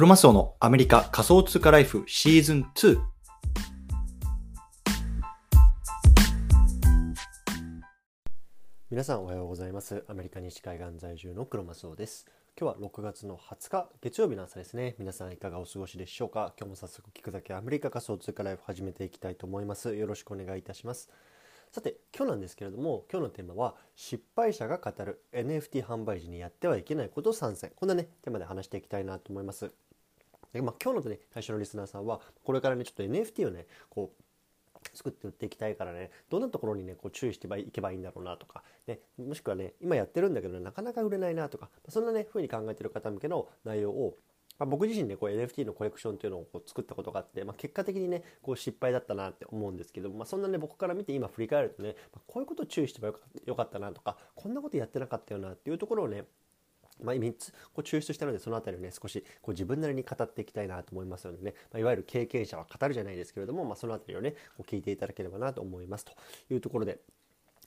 クロマスオのアメリカ仮想通貨ライフシーズン2。皆さんおはようございます。アメリカ西海岸在住のクロマスオです。今日は6月の20日月曜日の朝ですね。皆さんいかがお過ごしでしょうか？今日も早速聞くだけアメリカ仮想通貨ライフ始めていきたいと思います。よろしくお願いいたします。さて今日なんですけれども今日のテーマは失敗者が語る NFT 販売時にやってはいけないこと3選こんなねテーマで話していきたいなと思います。でまあ、今日のね最初のリスナーさんはこれからねちょっと NFT をねこう作って売っていきたいからねどんなところにねこう注意していけばいいんだろうなとか、ね、もしくはね今やってるんだけど、ね、なかなか売れないなとかそんなね風に考えてる方向けの内容をま、僕自身ねこう NFT のコレクションっていうのをこう作ったことがあって、まあ、結果的にねこう失敗だったなって思うんですけど、まあ、そんなね僕から見て今振り返るとね、ま、こういうことを注意してばよかったなとかこんなことやってなかったよなっていうところをねまあ、3つこう抽出したのでその辺りをね少しこう自分なりに語っていきたいなと思いますのでね、まあ、いわゆる経験者は語るじゃないですけれども、まあ、その辺りをねこう聞いていただければなと思います。というところで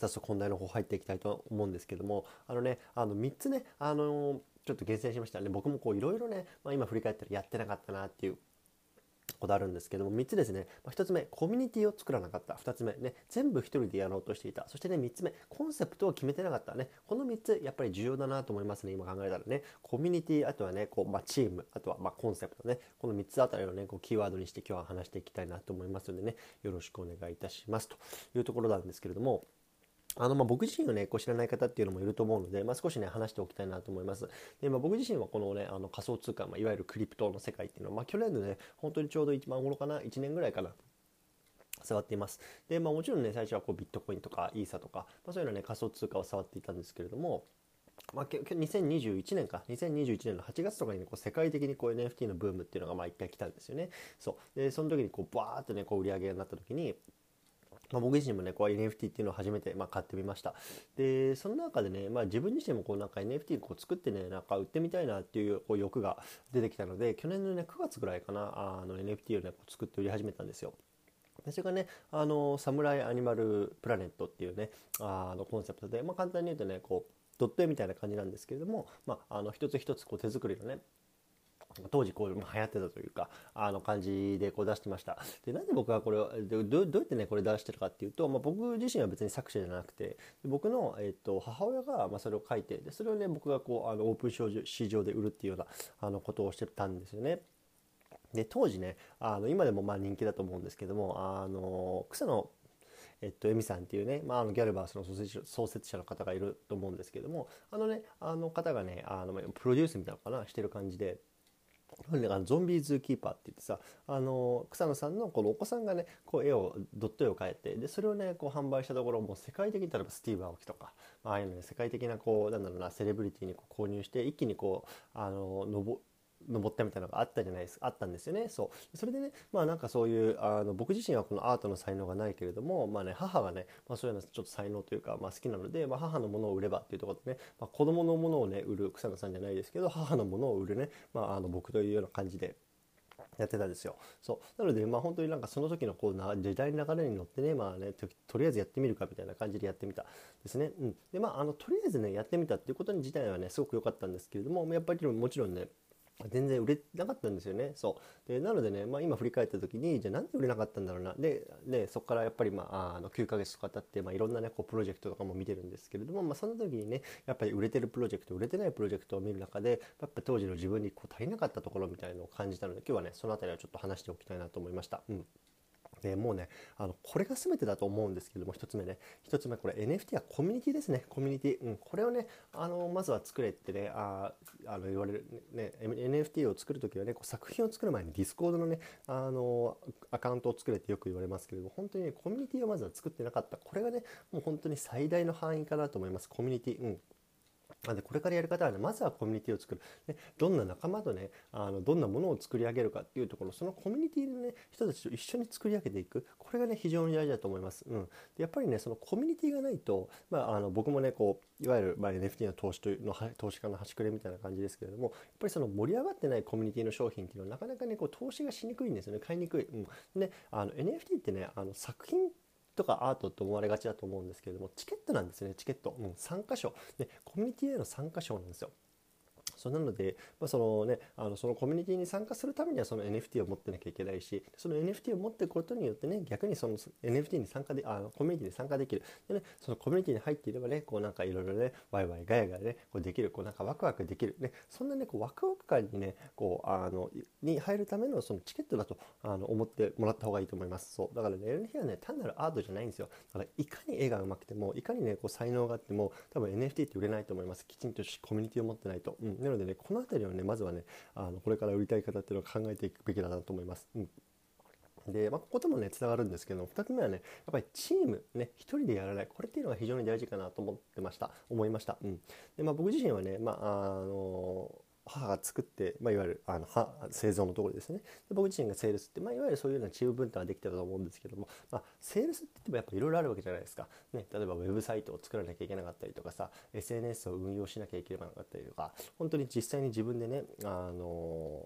早速本題の方入っていきたいと思うんですけどもあのねあの3つねあのちょっと厳選しましたね。僕もこういろいろね、まあ、今振り返ったらやってなかったなっていうことあるんですけども3つですね、ま1つ目コミュニティを作らなかった。2つ目ね全部1人でやろうとしていた。そしてね3つ目コンセプトを決めてなかったね。この3つやっぱり重要だなと思いますね。今考えたらね。コミュニティあとはねこう、まあ、チームあとはまコンセプトね。この3つあたりをねこうキーワードにして今日は話していきたいなと思いますのでね。よろしくお願いいたします。というところなんですけれどもあのまあ僕自身をねこう知らない方っていうのもいると思うので、まあ、少しね話しておきたいなと思います。で、まあ、僕自身はこのねあの仮想通貨、まあ、いわゆるクリプトの世界っていうのは、まあ、去年のね本当にちょうど一番頃かな1年ぐらいかな触っています。で、まあ、もちろんね最初はこうビットコインとかイーサとか、まあ、そういうのね仮想通貨を触っていたんですけれどもまあ、2021年か2021年の8月とかに、ね、こう世界的にこう NFT のブームっていうのがまあ一回来たんですよね。そうでその時にこうバーッとねこう売り上げになった時にまあ、僕自身もねこう NFT っていうのを初めてま買ってみました。でその中でね、まあ、自分自身もこうなんか NFT こう作ってねなんか売ってみたいなっていうこう欲が出てきたので去年のね9月ぐらいかなあの NFT をね作って売り始めたんですよ。それがねあのサムライアニマルプラネットっていうねあのコンセプトで、まあ、簡単に言うとねこうドット絵みたいな感じなんですけれども、まあ、あの一つ一つこう手作りのね当時こう流行ってたというかあの感じでこう出してましたでなんで僕がこれをどどうやってねこれ出してるかっていうと、まあ、僕自身は別に作者じゃなくて僕の、えー、と母親がまあそれを書いてでそれをね僕がこうあのオープン市場で売るっていうようなあのことをしてたんですよね。で当時ねあの今でもまあ人気だと思うんですけどもあの草野えっと、エミさんっていうね、まあ、あのギャルバースの創設者の方がいると思うんですけどもあのねあの方がねあのプロデュースみたいなのかなしてる感じでゾンビーズーキーパーって言ってさあの草野さんのこのお子さんがねこう絵をドット絵を描いてでそれをねこう販売したところもう世界的に例えばスティーブ・アオキとかまああいうのね世界的なこうなんだろうなセレブリティにこう購入して一気にこうあのの登ったみたいなのがあったじゃないですか。あったんですよね。そう。それでねまあなんかそういうあの僕自身はこのアートの才能がないけれどもまあね母がね、まあ、そういうのちょっと才能というか、まあ、好きなので、まあ、母のものを売ればっていうところでね、まあ、子供のものをね売る草野さんじゃないですけど母のものを売るね、まあ、あの僕というような感じでやってたんですよ。そう。なのでまあ本当になんかその時のこうな時代の流れに乗ってねまあねとりあえずやってみるかみたいな感じでやってみた。ですね。うん、でまああのとりあえずねやってみたっていうことに自体はねすごく良かったんですけれどもやっぱりもちろんね全然売れなかったんですよね。そうでなのでね、まあ、今振り返った時にじゃあなんで売れなかったんだろうなででそこからやっぱり、まあ、あの9ヶ月とか経って、まあ、いろんなねこうプロジェクトとかも見てるんですけれども、まあ、その時にねやっぱり売れてるプロジェクト売れてないプロジェクトを見る中でやっぱ当時の自分にこう足りなかったところみたいのを感じたので今日はねその辺りはちょっと話しておきたいなと思いました。うんでもうねあのこれが全てだと思うんですけども1つ目ね。1つ目これ NFT はコミュニティですね。コミュニティ、うん、これをねあのまずは作れってねああの言われる、ね、NFT を作る時はねこう作品を作る前にディスコードのねあのアカウントを作れってよく言われますけれども本当にねコミュニティをまずは作ってなかった。これがねもう本当に最大の敗因かなと思います。コミュニティ、うん。でこれからやる方はねまずはコミュニティを作る、ね、どんな仲間とねあのどんなものを作り上げるかっていうところそのコミュニティのね人たちと一緒に作り上げていく。これがね非常に大事だと思います。うん、でやっぱりねそのコミュニティがないと、まあ、あの僕もねこういわゆる、まあ、NFT の投資というの投資家の端くれみたいな感じですけれどもやっぱりその盛り上がってないコミュニティの商品っていうのはなかなかねこう投資がしにくいんですよね。買いにくい。うん、であの NFT ってねあの作品とかアートって思われがちだと思うんですけれどもチケットなんですねチケット、うん、参加賞。でコミュニティへの参加賞なんですよ。そうなので、まあ、そのねあのそのコミュニティに参加するためにはその NFT を持ってなきゃいけないしその NFT を持っていくことによってね逆にその NFT に参加であのコミュニティに参加できる。で、ね、そのコミュニティに入っていればねこうなんかいろいろねワイワイガヤガヤねこうできるこうなんかワクワクできる。ねそんなねこうワクワク感にねこうあのに入るためのそのチケットだとあの思ってもらった方がいいと思います。そう。だからね NFT はね単なるアートじゃないんですよ。だからいかに絵が上手くてもいかにねこう才能があっても多分 NFT って売れないと思います。きちんとコミュニティを持ってないと、うん、なのでねこの辺りをねまずはねあのこれから売りたい方っていうのを考えていくべきだなと思います。うん。で、まあ、ここともねつながるんですけど2つ目はねやっぱりチームね1人でやらない。これっていうのが非常に大事かなと思ってました。思いました、うん。でまあ、僕自身はね、まあ、あの母が作って、まあ、いわゆるあの製造のところですね。で僕自身がセールスって、まあ、いわゆるそういうようなチーム分担ができてたと思うんですけども、まあ、セールスって言ってもやっぱいろいろあるわけじゃないですか、ね、例えばウェブサイトを作らなきゃいけなかったりとかさ SNS を運用しなきゃいけなかったりとか本当に実際に自分でねあの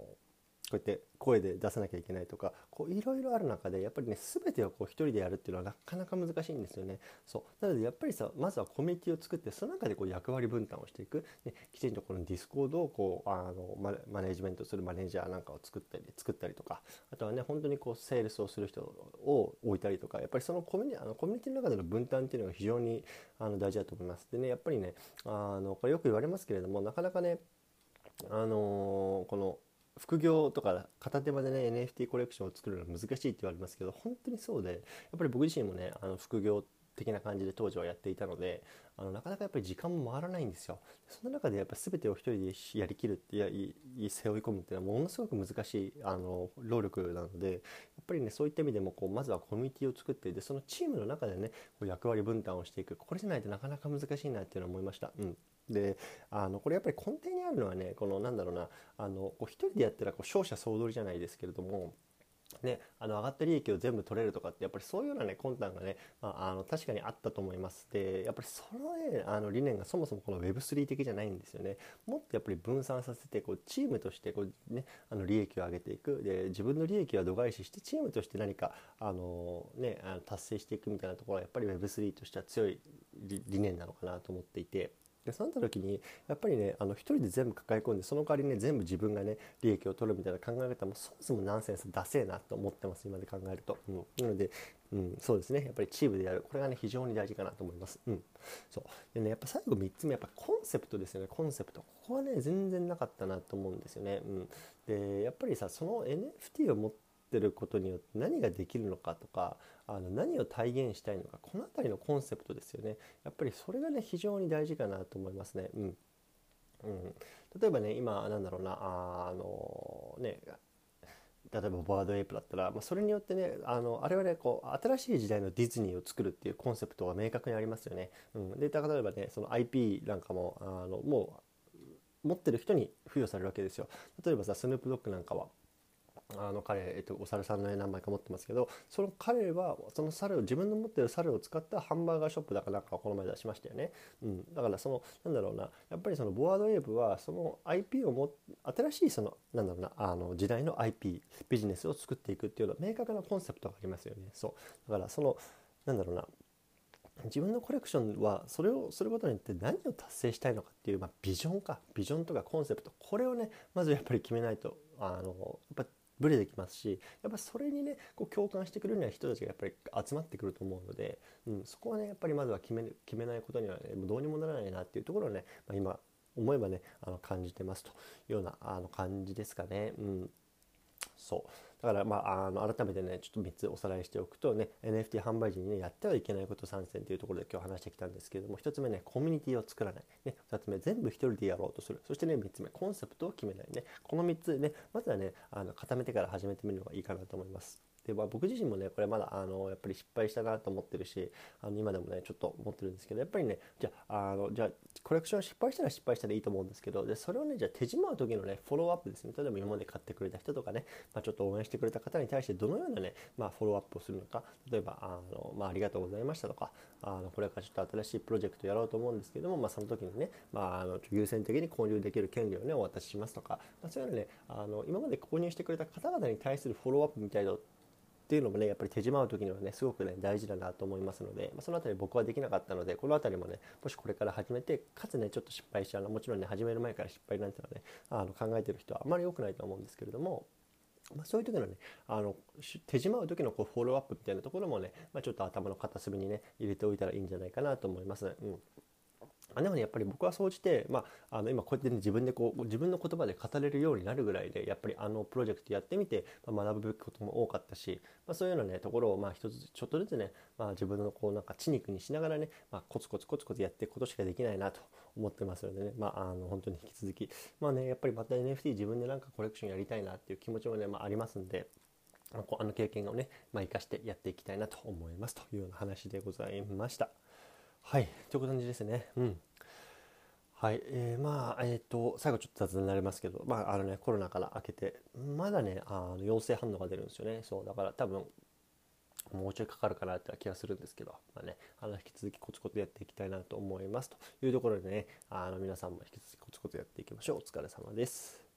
こうやって声で出さなきゃいけないとかいろいろある中でやっぱりね全てをこう一人でやるっていうのはなかなか難しいんですよね。そうなのでやっぱりさまずはコミュニティを作ってその中でこう役割分担をしていく、ね、きちんとこのディスコードをこうあのママネジメントするマネージャーなんかを作ったり作ったりとかあとはね本当にこうセールスをする人を置いたりとかやっぱりそのコミュニあのコミュニティの中での分担っていうのが非常にあの大事だと思います。でねやっぱりねあのこれよく言われますけれどもなかなかねあのー、この副業とか片手間でね NFT コレクションを作るのは難しいって言われますけど本当にそうでやっぱり僕自身もねあの副業的な感じで当時はやっていたのであのなかなかやっぱり時間も回らないんですよ。その中でやっぱ全てを一人でやりきるってや背負い込むっていうのはものすごく難しいあの労力なのでやっぱりねそういった意味でもこうまずはコミュニティを作ってでそのチームの中でねこう役割分担をしていく。これじゃないとなかなか難しいなっていうのは思いました。うん。であのこれやっぱり根底にあるのはねこのなんだろうなあのこう一人でやったらこう勝者総取りじゃないですけれどもね、あの上がった利益を全部取れるとかってやっぱりそういうようなね魂胆がね、まあ、あの確かにあったと思います。でやっぱりその,、ね、あの理念がそもそもこの Web3 的じゃないんですよね。もっとやっぱり分散させてこうチームとしてこう、ね、あの利益を上げていく。で自分の利益は度外視してチームとして何かあの、ね、あの達成していくみたいなところはやっぱり Web3 としては強い理念なのかなと思っていて。でそうなった時にやっぱりねあの一人で全部抱え込んでその代わりね全部自分がね利益を取るみたいな考え方もそもそもナンセンスダセえなと思ってます今で考えると、うん、なので、うん、そうですね。やっぱりチームでやるこれがね非常に大事かなと思います、うん、そう。でねやっぱ最後3つ目やっぱコンセプトですよねコンセプト。ここはね全然なかったなと思うんですよね、うん、でやっぱりさその NFT を持ってることによって何ができるのかとかあの何を体現したいのかこの辺りのコンセプトですよねやっぱりそれがね非常に大事かなと思いますね。うんうん、例えばね今なんだろうなあのね例えばボワードエイプだったら、まあ、それによってねあのあれはねこう新しい時代のディズニーを作るっていうコンセプトが明確にありますよね。うん、で例えばねその IP なんかもあのもう持ってる人に付与されるわけですよ。例えばさスヌープドッグなんかはあの彼、えっと、お猿さんの絵何枚か持ってますけどその彼はその猿を自分の持ってる猿を使ったハンバーガーショップだかなんかこの前出しましたよね、うん、だからそのなんだろうな。やっぱりそのボワードウェーブはその IP をも新しいそのなんだろうなあの時代の IP ビジネスを作っていくっていうような明確なコンセプトがありますよね。そう。だからそのなんだろうな。自分のコレクションはそれをすることによって何を達成したいのかっていう、まあ、ビジョンか。ビジョンとかコンセプト。これをねまずやっぱり決めないとあのやっぱブレてきますしやっぱそれにねこう共感してくれるような人たちがやっぱり集まってくると思うので、うん、そこはねやっぱりまずは決め決めないことにはねもうどうにもならないなっていうところをね、まあ、今思えばねあの感じてますというようなあの感じですかね。うん、そうだからまああの改めてねちょっと3つおさらいしておくとね NFT 販売時にねやってはいけないこと参戦というところで今日話してきたんですけれども1つ目ねコミュニティを作らない、ね、2つ目全部1人でやろうとする。そしてね3つ目コンセプトを決めない。ねこの3つねまずはねあの固めてから始めてみるのがいいかなと思います。で、まあ、僕自身もねこれまだあのやっぱり失敗したなと思ってるしあの今でもねちょっと思ってるんですけどやっぱりねじゃあのじゃあコレクション失敗したら失敗したらいいと思うんですけどでそれをねじゃあ手締まう時のねフォローアップですね。例えば今まで買ってくれた人とかね、まあ、ちょっと応援してくれた方に対してどのようなね、まあ、フォローアップをするのか例えばあの、まあ、ありがとうございましたとかあのこれからちょっと新しいプロジェクトやろうと思うんですけども、まあ、その時にね、まあ、あの優先的に購入できる権利をねお渡ししますとか、まあ、そういうのねあの今まで購入してくれた方々に対するフォローアップみたいなっていうのもねやっぱり手締まう時にはねすごくね大事だなと思いますので、まあ、その辺り僕はできなかったのでこの辺りもねもしこれから始めてかつねちょっと失敗しちゃうのもちろんね始める前から失敗なんていうのはねあの考えてる人はあまり良くないと思うんですけれどもまあ、そういう時のねあの手締まう時のこうフォローアップみたいなところもね、まあ、ちょっと頭の片隅にね入れておいたらいいんじゃないかなと思います。うんあでもねやっぱり僕は総じて、まあ、あの今こうやって、ね、自分でこう自分の言葉で語れるようになるぐらいでやっぱりあのプロジェクトやってみて、まあ、学ぶべきことも多かったし、まあ、そういうような、ね、ところをまあ一つちょっとずつね、まあ、自分のこうなんか血肉にしながらね、まあ、コツコツコツコツやっていくことしかできないなと思ってますのでね、まあ、あの本当に引き続きまあねやっぱりまた NFT 自分でなんかコレクションやりたいなっていう気持ちもね、まあ、ありますんで。あの経験をね、まあ、生かしてやっていきたいなと思いますというような話でございました。はい、という感じですね。うん。はい、えー、まあ、えっ、ー、と、最後ちょっと雑になりますけど、まあ、あのね、コロナから明けて、まだね、あの陽性反応が出るんですよね。そう、だから多分、もうちょいかかるかなって気がするんですけど、まあね、あの引き続きコツコツやっていきたいなと思いますというところでね、あの皆さんも引き続きコツコツやっていきましょう。お疲れ様です。